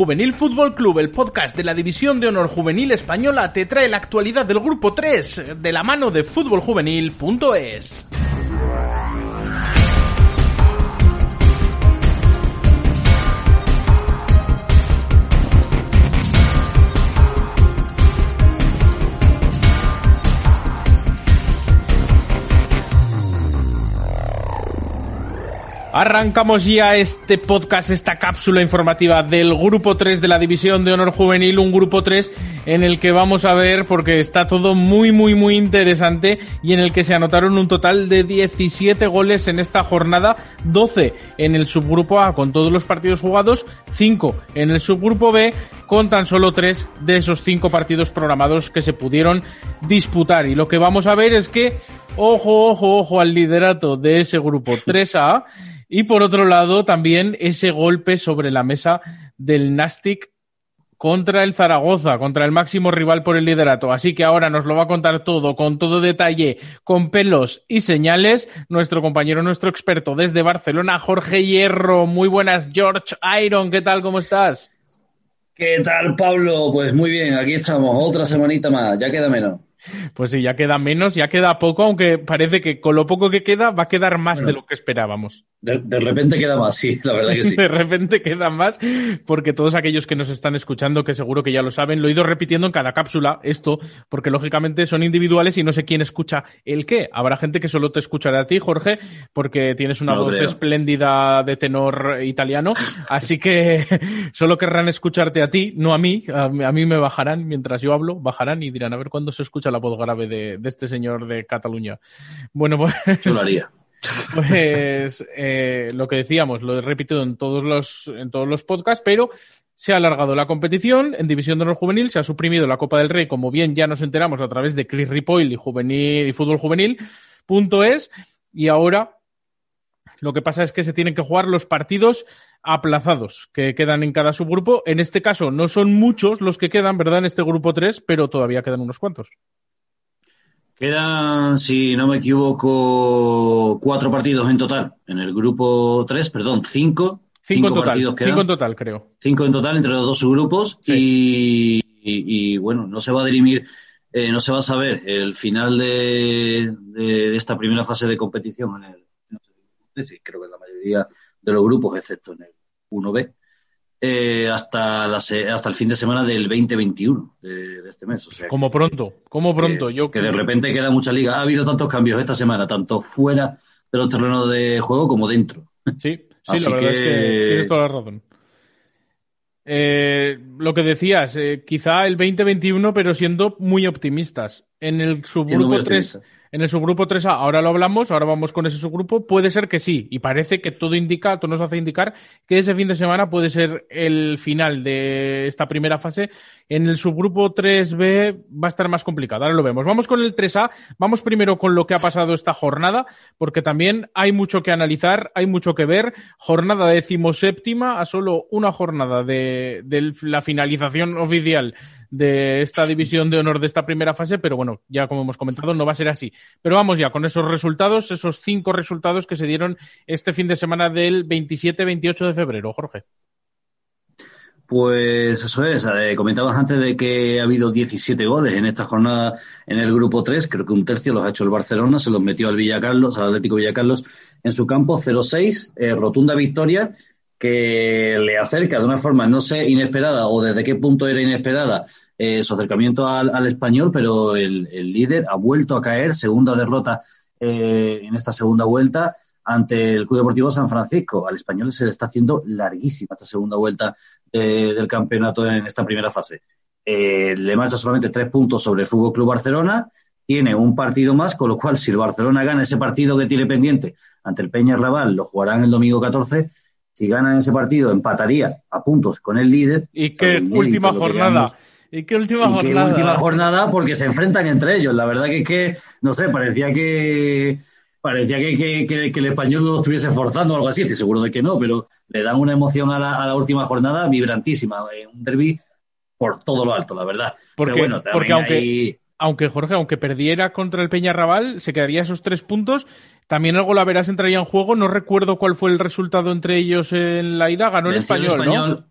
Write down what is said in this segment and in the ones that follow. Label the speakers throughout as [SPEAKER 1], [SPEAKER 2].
[SPEAKER 1] Juvenil Fútbol Club, el podcast de la División de Honor Juvenil Española, te trae la actualidad del Grupo 3 de la mano de fútboljuvenil.es. Arrancamos ya este podcast, esta cápsula informativa del Grupo 3 de la División de Honor Juvenil, un Grupo 3 en el que vamos a ver, porque está todo muy, muy, muy interesante y en el que se anotaron un total de 17 goles en esta jornada, 12 en el subgrupo A con todos los partidos jugados, 5 en el subgrupo B con tan solo 3 de esos 5 partidos programados que se pudieron disputar. Y lo que vamos a ver es que, ojo, ojo, ojo al liderato de ese grupo 3A y por otro lado, también ese golpe sobre la mesa del Nastic contra el Zaragoza, contra el máximo rival por el liderato. Así que ahora nos lo va a contar todo, con todo detalle, con pelos y señales, nuestro compañero, nuestro experto desde Barcelona, Jorge Hierro. Muy buenas, George Iron, ¿qué tal? ¿Cómo estás?
[SPEAKER 2] ¿Qué tal, Pablo? Pues muy bien, aquí estamos, otra semanita más, ya queda menos.
[SPEAKER 1] Pues sí, ya queda menos, ya queda poco, aunque parece que con lo poco que queda va a quedar más de lo que esperábamos.
[SPEAKER 2] De, repente queda más, sí, la verdad que sí.
[SPEAKER 1] de repente queda más, porque todos aquellos que nos están escuchando, que seguro que ya lo saben, lo he ido repitiendo en cada cápsula, esto, porque lógicamente son individuales y no sé quién escucha el qué. Habrá gente que solo te escuchará a ti, Jorge, porque tienes una voz espléndida de tenor italiano, así que solo querrán escucharte a ti, no a mí. A, mí me bajarán, mientras yo hablo, bajarán y dirán a ver cuándo se escucha la voz grave de, de este señor de Cataluña. Bueno, pues...
[SPEAKER 2] Yo lo haría.
[SPEAKER 1] Pues eh, lo que decíamos, lo he repetido en todos los, en todos los podcasts, pero se ha alargado la competición en División de Honor Juvenil, se ha suprimido la Copa del Rey, como bien ya nos enteramos a través de Chris Ripoll y, juvenil, y Fútbol Juvenil, punto es, y ahora lo que pasa es que se tienen que jugar los partidos aplazados que quedan en cada subgrupo. En este caso no son muchos los que quedan, ¿verdad? En este grupo 3, pero todavía quedan unos cuantos.
[SPEAKER 2] Quedan, si no me equivoco, cuatro partidos en total. En el grupo tres, perdón, cinco.
[SPEAKER 1] Cinco, en total. Cinco en total, creo.
[SPEAKER 2] Cinco en total entre los dos subgrupos. Y, bueno, no se va a dirimir, eh, no se va a saber el final de, esta primera fase de competición en el, creo que en la mayoría de los grupos, excepto en el 1B. Eh, hasta, hasta el fin de semana del 2021 de, de este mes. O sea,
[SPEAKER 1] como pronto, como pronto.
[SPEAKER 2] Que,
[SPEAKER 1] yo
[SPEAKER 2] que de repente queda mucha liga. Ha habido tantos cambios esta semana, tanto fuera de los terrenos de juego como dentro.
[SPEAKER 1] Sí, sí, la verdad es que tienes toda la razón. Eh, lo que decías, eh, quizá el 2021, pero siendo muy optimistas. En el subgrupo 3 en el subgrupo 3A, ahora lo hablamos, ahora vamos con ese subgrupo, puede ser que sí, y parece que todo indica, todo nos hace indicar que ese fin de semana puede ser el final de esta primera fase. En el subgrupo 3B va a estar más complicado, ahora lo vemos. Vamos con el 3A, vamos primero con lo que ha pasado esta jornada, porque también hay mucho que analizar, hay mucho que ver. Jornada decimoséptima, a solo una jornada de, de la finalización oficial de esta división de honor de esta primera fase, pero bueno, ya como hemos comentado, no va a ser así. Pero vamos ya con esos resultados, esos cinco resultados que se dieron este fin de semana del 27-28 de febrero, Jorge.
[SPEAKER 2] Pues eso es, eh, comentabas antes de que ha habido 17 goles en esta jornada en el grupo 3, creo que un tercio los ha hecho el Barcelona, se los metió al Villacarlos, al Atlético Villacarlos en su campo, 0-6, eh, rotunda victoria que le acerca de una forma, no sé, inesperada o desde qué punto era inesperada eh, su acercamiento al, español, pero el, líder ha vuelto a caer, segunda derrota eh, en esta segunda vuelta ante el Club Deportivo San Francisco. Al español se le está haciendo larguísima esta segunda vuelta eh, del campeonato en esta primera fase. le marcha solamente tres puntos sobre el Fútbol Club Barcelona. Tiene un partido más, con lo cual, si el Barcelona gana ese partido que tiene pendiente ante el Peña Raval, lo jugarán el domingo 14 si ganan ese partido, empataría a puntos con el líder.
[SPEAKER 1] ¿Y qué última jornada? ¿Y qué última jornada?
[SPEAKER 2] Qué última jornada porque se enfrentan entre ellos. La verdad que es que, no sé, parecía que parecía que, que, el español no lo estuviese forzando o algo así. Estoy seguro de que no, pero le dan una emoción a la, última jornada vibrantísima. Eh, un derby por todo lo alto, la verdad.
[SPEAKER 1] Porque, bueno, porque aunque, aunque Jorge, aunque perdiera contra el Peñarrabal, se quedaría esos tres puntos también el Golaveras entraría en juego. No recuerdo cuál fue el resultado entre ellos en la ida. Ganó el español, ¿no?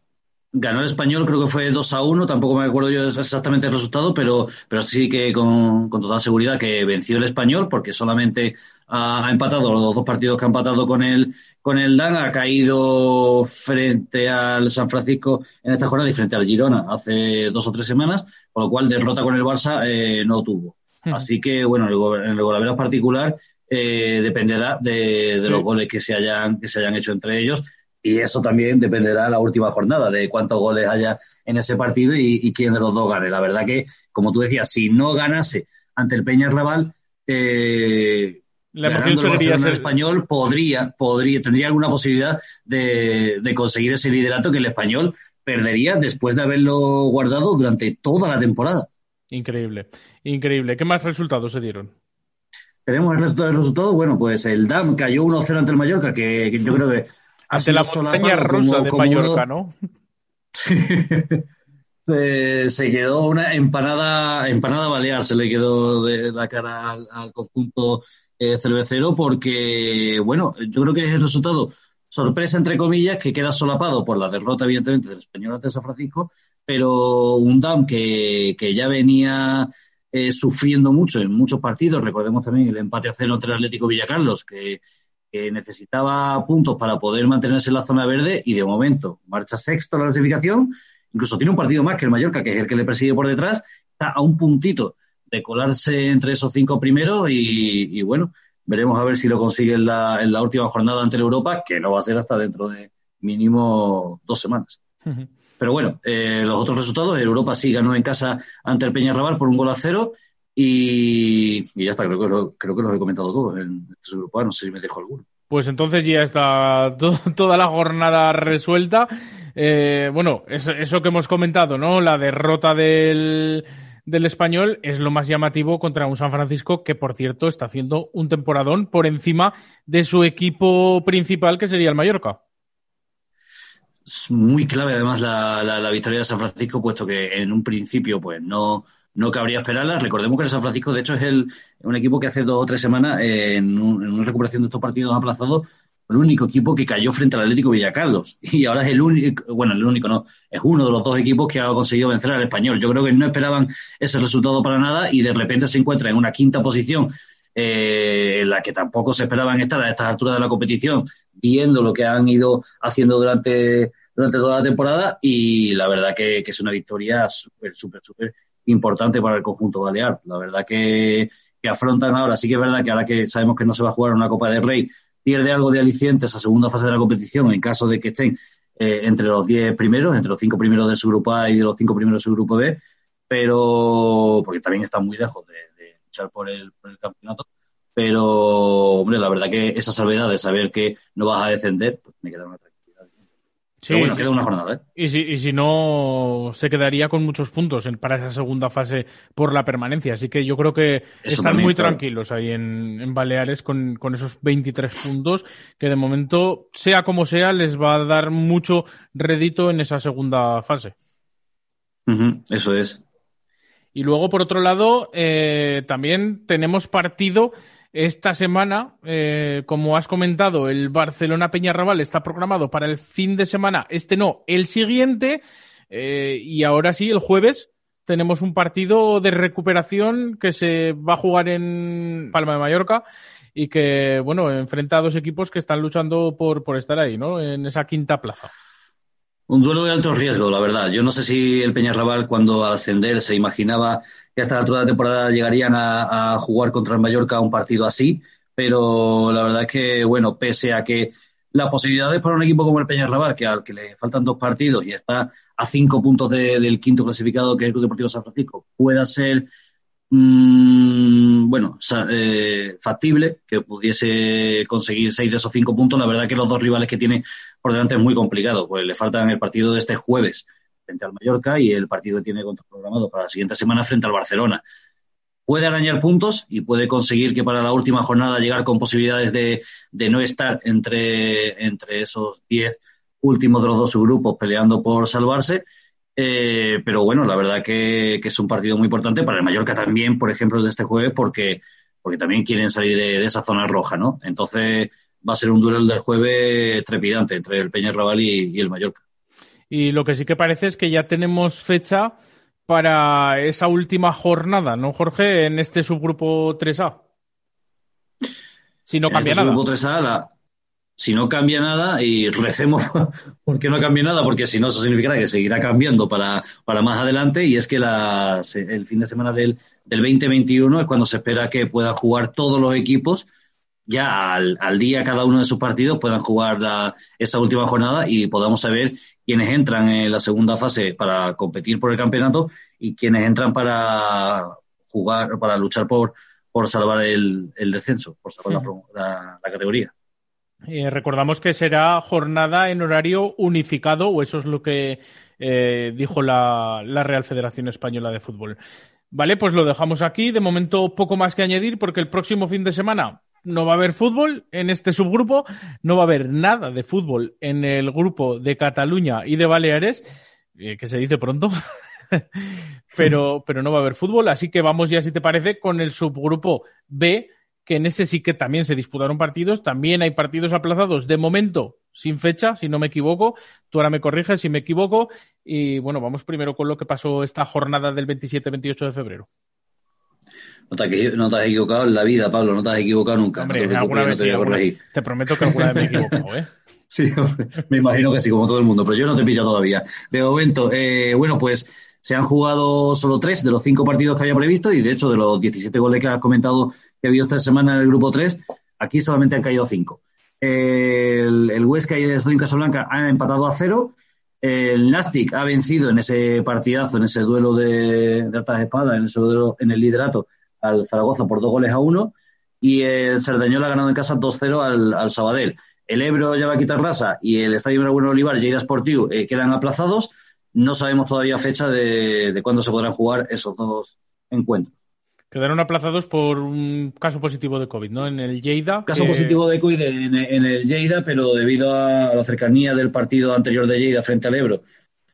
[SPEAKER 2] Ganó el español, creo que fue 2 a 1, tampoco me acuerdo yo exactamente el resultado, pero, pero sí que con, con total seguridad que venció el español, porque solamente ha, ha, empatado los dos partidos que ha empatado con el, con el DAN, ha caído frente al San Francisco en esta jornada y frente al Girona hace dos o tres semanas, con lo cual derrota con el Barça eh, no tuvo. Hmm. Así que, bueno, en el, el particular eh, dependerá de, de sí. los goles que se hayan, que se hayan hecho entre ellos y eso también dependerá de la última jornada, de cuántos goles haya en ese partido y, y, quién de los dos gane. La verdad que, como tú decías, si no ganase ante el Peña Raval, eh,
[SPEAKER 1] la
[SPEAKER 2] ser... español podría, podría, tendría alguna posibilidad de, de, conseguir ese liderato que el español perdería después de haberlo guardado durante toda la temporada.
[SPEAKER 1] Increíble, increíble. ¿Qué más resultados se dieron?
[SPEAKER 2] Tenemos el resultado, el resultado bueno, pues el DAM cayó 1-0 ante el Mallorca, que, que yo creo que
[SPEAKER 1] ante la montaña rusa como, de como Mallorca, uno... ¿no?
[SPEAKER 2] se, se, quedó una empanada, empanada balear, se le quedó de la cara al, al conjunto eh, cervecero, porque, bueno, yo creo que es el resultado sorpresa, entre comillas, que queda solapado por la derrota, evidentemente, del español ante San Francisco, pero un DAM que, que ya venía eh, sufriendo mucho en muchos partidos. Recordemos también el empate a cero entre el Atlético Villacarlos, que que necesitaba puntos para poder mantenerse en la zona verde y de momento marcha sexto en la clasificación, incluso tiene un partido más que el Mallorca, que es el que le persigue por detrás, está a un puntito de colarse entre esos cinco primeros y, bueno, veremos a ver si lo consigue en la, en la, última jornada ante la Europa, que no va a ser hasta dentro de mínimo dos semanas. Pero bueno, eh, los otros resultados, el Europa sí ganó en casa ante el Peñarrabal por un gol a cero y, ya está, creo que, lo, creo que los he comentado todos en este grupo. No sé si me dejo alguno.
[SPEAKER 1] Pues entonces ya está to toda la jornada resuelta. Eh, bueno, eso, eso, que hemos comentado, ¿no? La derrota del, del español es lo más llamativo contra un San Francisco que, por cierto, está haciendo un temporadón por encima de su equipo principal, que sería el Mallorca.
[SPEAKER 2] Muy clave, además, la, la, la victoria de San Francisco, puesto que en un principio, pues no no cabría esperarla. Recordemos que el San Francisco, de hecho, es el, un equipo que hace dos o tres semanas, en, un, en, una recuperación de estos partidos aplazados, el único equipo que cayó frente al Atlético Villacarlos. Y ahora es el único, bueno, el único no, es uno de los dos equipos que ha conseguido vencer al español. Yo creo que no esperaban ese resultado para nada y de repente se encuentra en una quinta posición eh, en la que tampoco se esperaban estar a estas alturas de la competición, viendo lo que han ido haciendo durante, durante toda la temporada y la verdad que, es una victoria súper, súper, súper importante para el conjunto balear. La verdad que, que, afrontan ahora, sí que es verdad que ahora que sabemos que no se va a jugar una Copa del Rey, pierde algo de aliciente esa segunda fase de la competición en caso de que estén eh, entre los 10 primeros, entre los 5 primeros de su grupo A y de los 5 primeros de su grupo B, pero porque también están muy lejos de, de luchar por el, por el campeonato. Pero, hombre, la verdad que esa salvedad de saber que no vas a descender, pues me queda una Sí, Pero bueno, queda una jornada, ¿eh?
[SPEAKER 1] Y si, y si no, se quedaría con muchos puntos en, para esa segunda fase por la permanencia. Así que yo creo que Eso están también, muy claro. tranquilos ahí en, en Baleares con, con, esos 23 puntos, que de momento, sea como sea, les va a dar mucho rédito en esa segunda fase.
[SPEAKER 2] Uh -huh, eso es.
[SPEAKER 1] Y luego, por otro lado, eh, también tenemos partido esta semana, eh, como has comentado, el Barcelona Peñarrabal está programado para el fin de semana, este no, el siguiente, eh, y ahora sí, el jueves tenemos un partido de recuperación que se va a jugar en Palma de Mallorca y que, bueno, enfrenta a dos equipos que están luchando por, por estar ahí, ¿no? En esa quinta plaza.
[SPEAKER 2] Un duelo de alto riesgo, la verdad. Yo no sé si el Peñarrabal, cuando al ascender, se imaginaba que hasta la altura temporada llegarían a, jugar contra el Mallorca un partido así, pero la verdad es que, bueno, pese a que las posibilidades para un equipo como el Peñarrabal, que al que le faltan dos partidos y está a cinco puntos de, del quinto clasificado, que es el Club Deportivo San Francisco, pueda ser mmm, bueno, eh, factible, que pudiese conseguir seis de esos cinco puntos, la verdad que los dos rivales que tiene por delante es muy complicado, pues le faltan el partido de este jueves frente al Mallorca y el partido que tiene programado para la siguiente semana frente al Barcelona. Puede arañar puntos y puede conseguir que para la última jornada llegar con posibilidades de, de no estar entre, entre esos diez últimos de los dos subgrupos peleando por salvarse. Eh, pero bueno, la verdad que, que, es un partido muy importante para el Mallorca también, por ejemplo, de este jueves, porque, porque también quieren salir de, de esa zona roja, ¿no? Entonces va a ser un duelo del jueves trepidante entre el Peñarrabal y, y el Mallorca.
[SPEAKER 1] Y lo que sí que parece es que ya tenemos fecha para esa última jornada, ¿no, Jorge? En este subgrupo 3A. Si no cambia
[SPEAKER 2] este
[SPEAKER 1] nada.
[SPEAKER 2] Subgrupo 3A, si no cambia nada, y recemos porque no cambie nada, porque si no, eso significará que seguirá cambiando para, para más adelante. Y es que el fin de semana del, del 2021 es cuando se espera que puedan jugar todos los equipos ya al, día cada uno de sus partidos puedan jugar la, esa última jornada y podamos saber quiénes entran en la segunda fase para competir por el campeonato y quiénes entran para jugar, para luchar por, por salvar el, descenso, por salvar la, categoría.
[SPEAKER 1] Eh, recordamos que será jornada en horario unificado, o eso es lo que eh, dijo la, Real Federación Española de Fútbol. Vale, pues lo dejamos aquí. De momento, poco más que añadir, porque el próximo fin de semana no va a haber fútbol en este subgrupo, no va a haber nada de fútbol en el grupo de Cataluña y de Baleares, eh, que se dice pronto, pero, pero no va a haber fútbol, así que vamos ya, si te parece, con el subgrupo B, que en ese sí que también se disputaron partidos, también hay partidos aplazados de momento sin fecha, si no me equivoco, tú ahora me corriges si me equivoco, y bueno, vamos primero con lo que pasó esta jornada del 27-28 de febrero.
[SPEAKER 2] No te, has equivocado en la vida, Pablo, no te has equivocado nunca.
[SPEAKER 1] Hombre, alguna vez te, te prometo que alguna vez me he equivocado, ¿eh?
[SPEAKER 2] sí, me imagino que sí, como todo el mundo, pero yo no te pillo todavía. De momento, eh, bueno, pues se han jugado solo tres de los cinco partidos que había previsto y de hecho de los 17 goles que has comentado que ha habido esta semana en el grupo 3, aquí solamente han caído cinco. el, el Huesca y el Estudio Casablanca han empatado a cero. El Nastic ha vencido en ese partidazo, en ese duelo de, de altas espadas, en ese duelo en el liderato al Zaragoza por dos goles a uno y el Cerdañol ha ganado en casa 2-0 al, al, Sabadell. El Ebro ya va a quitar raza y el Estadio Bueno Olivar, Lleida Sportivo, eh, quedan aplazados. No sabemos todavía fecha de cuándo se podrán jugar esos dos encuentros.
[SPEAKER 1] Quedaron aplazados por un caso positivo de COVID, ¿no? En el Lleida.
[SPEAKER 2] Caso positivo de COVID en, el Lleida, pero debido a la cercanía del partido anterior de Lleida frente al Ebro,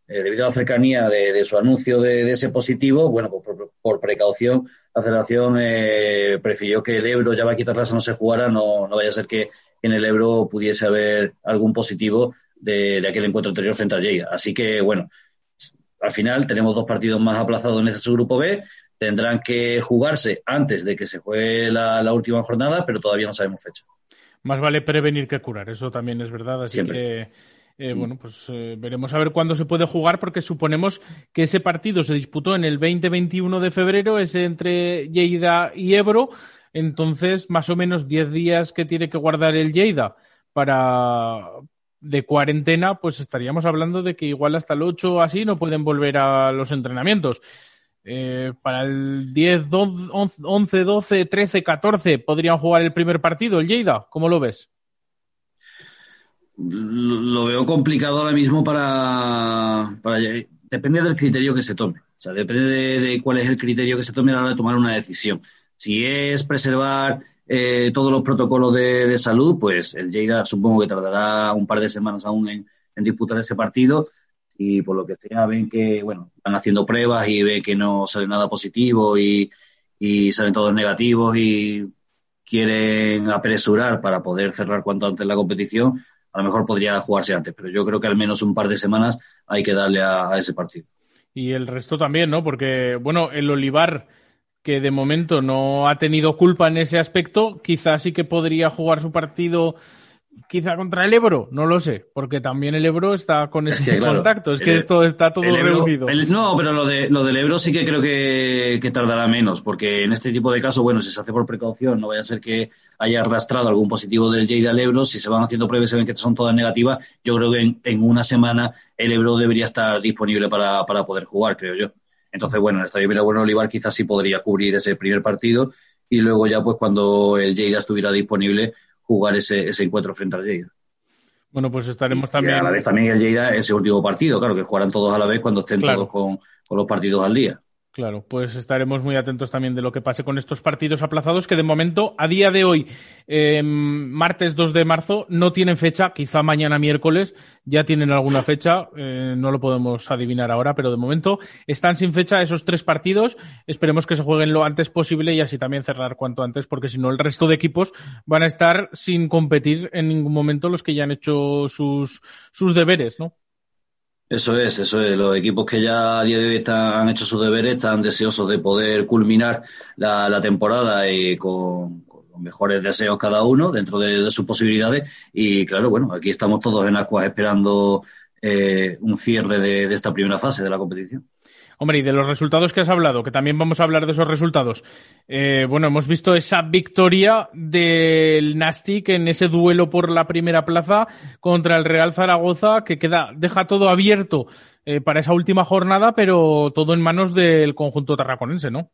[SPEAKER 2] eh, debido a la cercanía de, su anuncio de, ese positivo, bueno, pues por precaución la federación eh, prefirió que el Ebro, ya va a quitar no se jugara, no, no vaya a ser que en el Ebro pudiese haber algún positivo de, aquel encuentro anterior frente al Lleida. Así que, bueno, al final tenemos dos partidos más aplazados en este grupo B. Tendrán que jugarse antes de que se juegue la, última jornada, pero todavía no sabemos fecha.
[SPEAKER 1] Más vale prevenir que curar, eso también es verdad. Así que eh, mm. bueno, pues eh, veremos a ver cuándo se puede jugar porque suponemos que ese partido se disputó en el 20-21 de febrero, es entre Lleida y Ebro. Entonces, más o menos 10 días que tiene que guardar el Lleida para de cuarentena, pues estaríamos hablando de que igual hasta el 8 así no pueden volver a los entrenamientos. Eh, para el 10, 11, 12, 13, 14 podrían jugar el primer partido, el Lleida. ¿Cómo lo ves?
[SPEAKER 2] lo veo complicado ahora mismo para, para, Depende del criterio que se tome. O sea, depende de, cuál es el criterio que se tome a la hora de tomar una decisión. Si es preservar eh, todos los protocolos de, salud, pues el Lleida supongo que tardará un par de semanas aún en, disputar ese partido. Y por lo que sea, ven que, bueno, están haciendo pruebas y ven que no sale nada positivo y, y salen todos negativos y quieren apresurar para poder cerrar cuanto antes la competición, a lo mejor podría jugarse antes, pero yo creo que al menos un par de semanas hay que darle a, ese partido.
[SPEAKER 1] Y el resto también, ¿no? Porque, bueno, el Olivar, que de momento no ha tenido culpa en ese aspecto, quizás sí que podría jugar su partido quizá contra el Ebro, no lo sé, porque también el Ebro está con ese contacto, es que esto está todo reunido.
[SPEAKER 2] no, pero lo, de, lo del Ebro sí que creo que, tardará menos, porque en este tipo de casos, bueno, si se hace por precaución, no vaya a ser que haya arrastrado algún positivo del Lleida al Ebro, si se van haciendo pruebas y se ven que son todas negativas, yo creo que en, una semana el Ebro debería estar disponible para, para poder jugar, creo yo. Entonces, bueno, en el Estadio Bueno Olivar quizás sí podría cubrir ese primer partido y luego ya pues cuando el Lleida estuviera disponible jugar ese, ese encuentro frente al Lleida.
[SPEAKER 1] Bueno, pues estaremos también.
[SPEAKER 2] a la vez también el Lleida ese último partido, claro, que jugarán todos a la vez cuando estén todos con, con los partidos al día.
[SPEAKER 1] Claro, pues estaremos muy atentos también de lo que pase con estos partidos aplazados que de momento, a día de hoy, eh, martes 2 de marzo, no tienen fecha, quizá mañana miércoles ya tienen alguna fecha, eh, no lo podemos adivinar ahora, pero de momento están sin fecha esos tres partidos, esperemos que se jueguen lo antes posible y así también cerrar cuanto antes, porque si no el resto de equipos van a estar sin competir en ningún momento los que ya han hecho sus, sus deberes, ¿no?
[SPEAKER 2] Eso es, eso es. Los equipos que ya a día de hoy han hecho sus deberes están deseosos de poder culminar la, temporada y con, los mejores deseos cada uno dentro de, sus posibilidades. Y claro, bueno, aquí estamos todos en Acuas esperando eh, un cierre de esta primera fase de la competición.
[SPEAKER 1] Hombre, y de los resultados que has hablado, que también vamos a hablar de esos resultados. Eh, bueno, hemos visto esa victoria del Nastic en ese duelo por la primera plaza contra el Real Zaragoza, que queda, deja todo abierto eh, para esa última jornada, pero todo en manos del conjunto tarraconense, ¿no?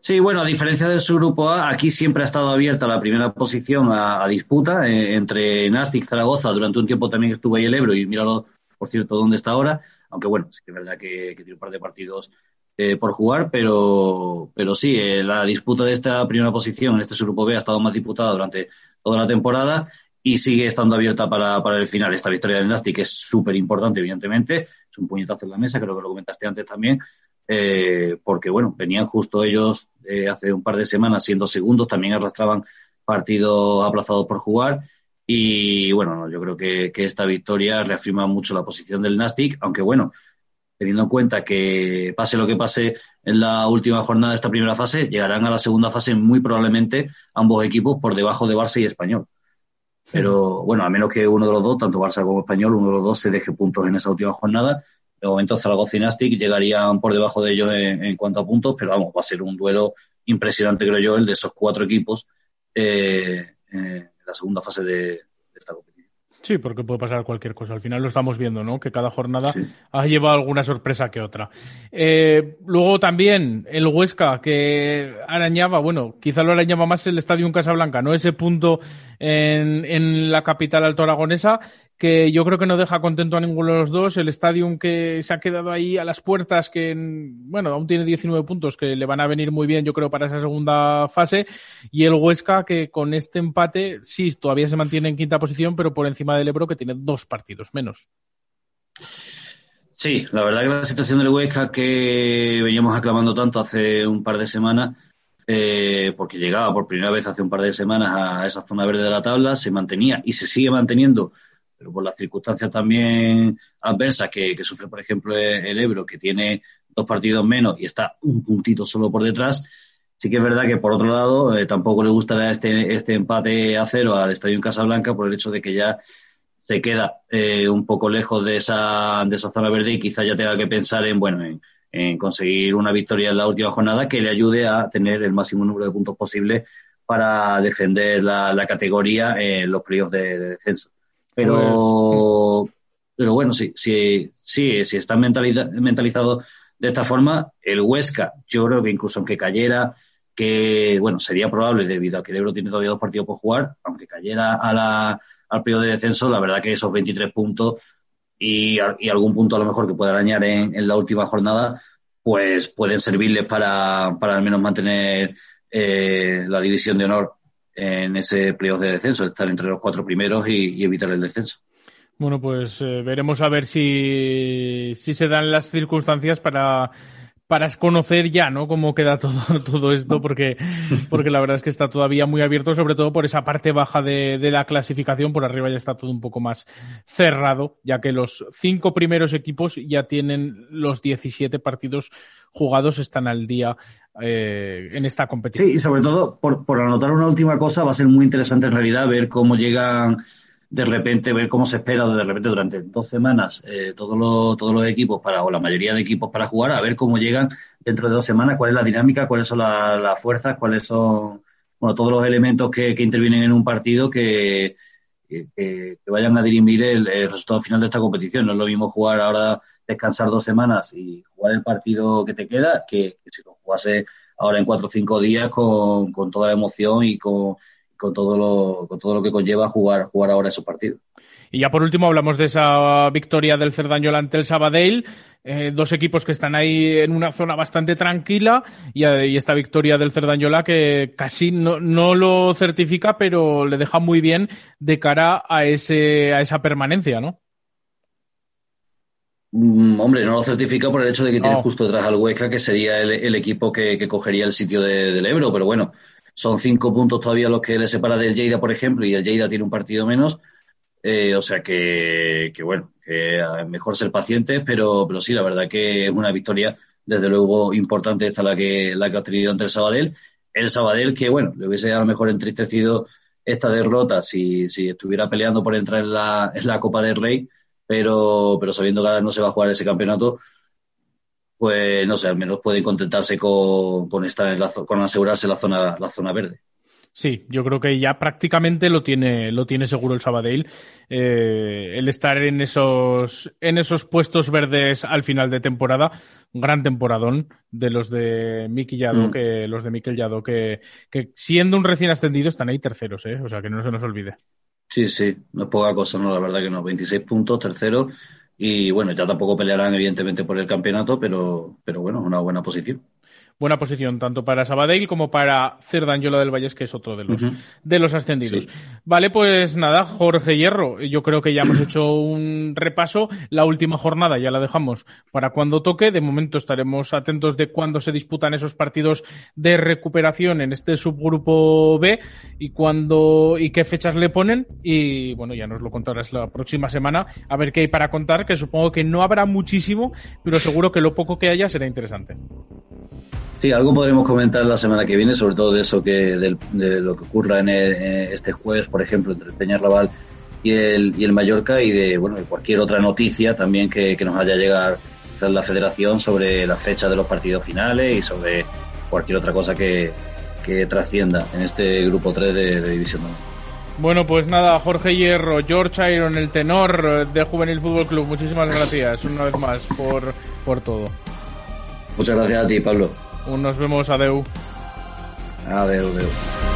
[SPEAKER 2] Sí, bueno, a diferencia del subgrupo A, aquí siempre ha estado abierta la primera posición a, disputa eh, entre Nastic Zaragoza. Durante un tiempo también estuvo ahí el Ebro y míralo, por cierto, dónde está ahora aunque bueno, sí que es verdad que, tiene un par de partidos eh, por jugar, pero, pero sí, eh, la disputa de esta primera posición en este grupo B ha estado más disputada durante toda la temporada y sigue estando abierta para, para el final. Esta victoria del Nastic es súper importante, evidentemente, es un puñetazo en la mesa, creo que lo comentaste antes también, eh, porque bueno, venían justo ellos hace un par de semanas siendo segundos, también arrastraban partidos aplazados por jugar y bueno, yo creo que, esta victoria reafirma mucho la posición del Nastic, aunque bueno, teniendo en cuenta que pase lo que pase en la última jornada de esta primera fase, llegarán a la segunda fase muy probablemente ambos equipos por debajo de Barça y Español. Pero bueno, a menos que uno de los dos, tanto Barça como Español, uno de los dos se deje puntos en esa última jornada. De momento Zaragoza y Nastic llegarían por debajo de ellos en, cuanto a puntos, pero vamos, va a ser un duelo impresionante, creo yo, el de esos cuatro equipos. Eh, eh, la segunda fase de, esta competición.
[SPEAKER 1] Sí, porque puede pasar cualquier cosa. Al final lo estamos viendo, ¿no? Que cada jornada ha llevado alguna sorpresa que otra. Eh, luego también el Huesca, que arañaba, bueno, quizá lo arañaba más el Estadio Casablanca, ¿no? Ese punto en, en la capital alto aragonesa que yo creo que no deja contento a ninguno de los dos. El Stadium que se ha quedado ahí a las puertas, que bueno, aún tiene 19 puntos que le van a venir muy bien, yo creo, para esa segunda fase. Y el Huesca que con este empate, sí, todavía se mantiene en quinta posición, pero por encima del Ebro que tiene dos partidos menos.
[SPEAKER 2] Sí, la verdad que la situación del Huesca que veníamos aclamando tanto hace un par de semanas, eh, porque llegaba por primera vez hace un par de semanas a esa zona verde de la tabla, se mantenía y se sigue manteniendo pero por las circunstancias también adversas que, sufre, por ejemplo, el Ebro, que tiene dos partidos menos y está un puntito solo por detrás, sí que es verdad que, por otro lado, eh, tampoco le gustará este, este empate a cero al Estadio en Casablanca por el hecho de que ya se queda eh, un poco lejos de esa, de esa zona verde y quizá ya tenga que pensar en, bueno, en, conseguir una victoria en la última jornada que le ayude a tener el máximo número de puntos posible para defender la, categoría en los playoffs de descenso. Pero, pues, pero bueno, sí, sí, sí, si está mentalizado de esta forma, el Huesca, yo creo que incluso aunque cayera, que bueno, sería probable debido a que el Ebro tiene todavía dos partidos por jugar, aunque cayera a la, al periodo de descenso, la verdad que esos 23 puntos y, y algún punto a lo mejor que pueda arañar en, en, la última jornada, pues pueden servirles para, para al menos mantener eh, la división de honor en ese playoff de descenso, estar entre los cuatro primeros y, evitar el descenso.
[SPEAKER 1] Bueno, pues eh, veremos a ver si, si se dan las circunstancias para, para conocer ya, ¿no? Cómo queda todo, todo esto, porque, porque la verdad es que está todavía muy abierto, sobre todo por esa parte baja de, de, la clasificación. Por arriba ya está todo un poco más cerrado, ya que los cinco primeros equipos ya tienen los 17 partidos jugados están al día eh, en esta competición.
[SPEAKER 2] Sí, y sobre todo, por, por anotar una última cosa, va a ser muy interesante en realidad ver cómo llegan de repente, ver cómo se espera de repente durante dos semanas eh, todos, los, todos los equipos para, o la mayoría de equipos para jugar, a ver cómo llegan dentro de dos semanas, cuál es la dinámica, cuáles son las fuerzas, cuáles son bueno, todos los elementos que, que intervienen en un partido que, que, vayan a dirimir el, el, resultado final de esta competición. No es lo mismo jugar ahora descansar dos semanas y jugar el partido que te queda, que, si lo jugase ahora en cuatro o cinco días con, con toda la emoción y con, con, todo lo, con todo lo que conlleva jugar, jugar ahora esos partidos.
[SPEAKER 1] Y ya por último hablamos de esa victoria del Cerdañola ante el Sabadell. Eh, dos equipos que están ahí en una zona bastante tranquila y, y esta victoria del Cerdañola que casi no, no, lo certifica, pero le deja muy bien de cara a, ese, a esa permanencia, ¿no?
[SPEAKER 2] Mm, hombre, no lo certifica por el hecho de que tiene justo detrás al Huesca, que sería el, equipo que, cogería el sitio del Ebro, pero bueno, son cinco puntos todavía los que le separa del Lleida, por ejemplo, y el Lleida tiene un partido menos. Eh, o sea que, que bueno, que mejor ser pacientes, pero, pero sí, la verdad que es una victoria, desde luego, importante esta la que, la que ha tenido ante el Sabadell. El Sabadell que, bueno, le hubiese a lo mejor entristecido esta derrota si, si estuviera peleando por entrar en la, en la Copa del Rey, pero, pero sabiendo que ahora no se va a jugar ese campeonato, pues no sé, al menos pueden contentarse con, con estar en la, con asegurarse la zona, la zona verde.
[SPEAKER 1] Sí, yo creo que ya prácticamente lo tiene, lo tiene seguro el Sabadell. Eh, el estar en esos, en esos puestos verdes al final de temporada, un gran temporadón de los de Mikel Yado, mm. que los de Mikel Yado, que, que siendo un recién ascendido están ahí terceros, ¿eh? o sea que no se nos olvide.
[SPEAKER 2] Sí, sí, no es poca cosa, no, la verdad que no. 26 puntos, tercero, y bueno, ya tampoco pelearán evidentemente por el campeonato, pero, pero bueno, una buena posición
[SPEAKER 1] buena posición tanto para Sabadell como para Cerdanyola del Valles, que es otro de los, de los ascendidos. Vale, pues nada, Jorge Hierro, yo creo que ya hemos hecho un repaso. La última jornada ya la dejamos para cuando toque. De momento estaremos atentos de cuándo se disputan esos partidos de recuperación en este subgrupo B y cuándo y qué fechas le ponen. Y bueno, ya nos lo contarás la próxima semana a ver qué hay para contar, que supongo que no habrá muchísimo, pero seguro que lo poco que haya será interesante.
[SPEAKER 2] Sí, algo podremos comentar la semana que viene, sobre todo de eso que de lo que ocurra en, este jueves, por ejemplo, entre el Peñarrabal y el, y el Mallorca y de bueno cualquier otra noticia también que, nos haya llegado a la Federación sobre la fecha de los partidos finales y sobre cualquier otra cosa que, trascienda en este grupo 3 de, División 1.
[SPEAKER 1] Bueno, pues nada, Jorge Hierro, George Iron, el tenor de Juvenil Fútbol Club, muchísimas gracias una vez más por, por todo.
[SPEAKER 2] Muchas gracias a ti, Pablo.
[SPEAKER 1] Nos vemos, adeu.
[SPEAKER 2] Adeu, adeu.